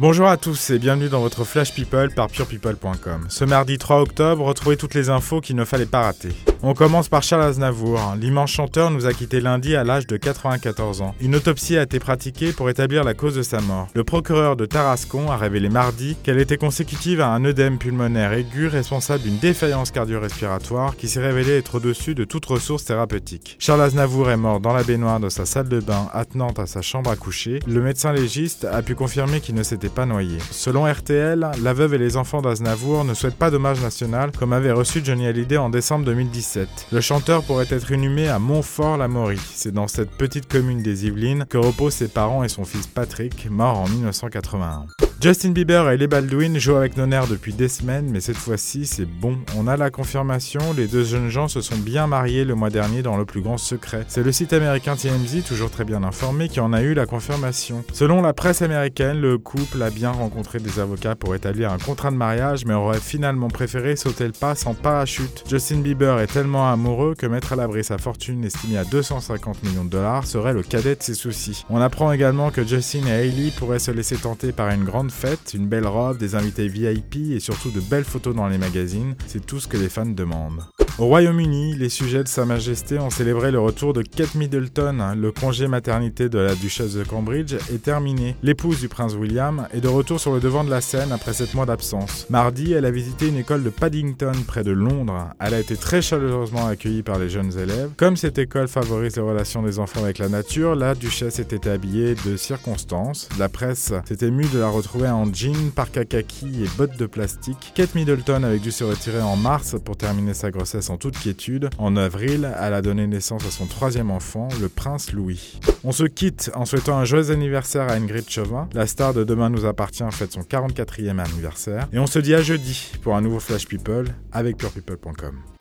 Bonjour à tous et bienvenue dans votre Flash People par purepeople.com. Ce mardi 3 octobre, retrouvez toutes les infos qu'il ne fallait pas rater. On commence par Charles Aznavour. L'immense chanteur nous a quitté lundi à l'âge de 94 ans. Une autopsie a été pratiquée pour établir la cause de sa mort. Le procureur de Tarascon a révélé mardi qu'elle était consécutive à un œdème pulmonaire aigu responsable d'une défaillance cardio-respiratoire qui s'est révélé être au-dessus de toute ressource thérapeutique. Charles Aznavour est mort dans la baignoire de sa salle de bain attenante à sa chambre à coucher. Le médecin légiste a pu confirmer qu'il ne s'était pas noyé. Selon RTL, la veuve et les enfants d'Aznavour ne souhaitent pas d'hommage national comme avait reçu Johnny Hallyday en décembre 2017. Le chanteur pourrait être inhumé à Montfort-la-Maurie. C'est dans cette petite commune des Yvelines que reposent ses parents et son fils Patrick, mort en 1981. Justin Bieber et Les Baldwin jouent avec nos nerfs depuis des semaines, mais cette fois-ci, c'est bon. On a la confirmation, les deux jeunes gens se sont bien mariés le mois dernier dans le plus grand secret. C'est le site américain TMZ, toujours très bien informé, qui en a eu la confirmation. Selon la presse américaine, le couple a bien rencontré des avocats pour établir un contrat de mariage, mais aurait finalement préféré sauter le pas sans parachute. Justin Bieber est tellement amoureux que mettre à l'abri sa fortune estimée à 250 millions de dollars serait le cadet de ses soucis. On apprend également que Justin et Hailey pourraient se laisser tenter par une grande fête, une belle robe, des invités VIP et surtout de belles photos dans les magazines. C'est tout ce que les fans demandent. Au Royaume-Uni, les sujets de Sa Majesté ont célébré le retour de Kate Middleton. Le congé maternité de la duchesse de Cambridge est terminé. L'épouse du prince William est de retour sur le devant de la scène après 7 mois d'absence. Mardi, elle a visité une école de Paddington près de Londres. Elle a été très chaleureusement accueillie par les jeunes élèves. Comme cette école favorise les relations des enfants avec la nature, la duchesse était habillée de circonstances. La presse s'est émue de la retrouver en jean, parc à kaki et bottes de plastique. Kate Middleton avait dû se retirer en mars pour terminer sa grossesse en toute quiétude. En avril, elle a donné naissance à son troisième enfant, le prince Louis. On se quitte en souhaitant un joyeux anniversaire à Ingrid Chauvin. La star de Demain nous appartient fête son 44e anniversaire. Et on se dit à jeudi pour un nouveau Flash People avec purepeople.com.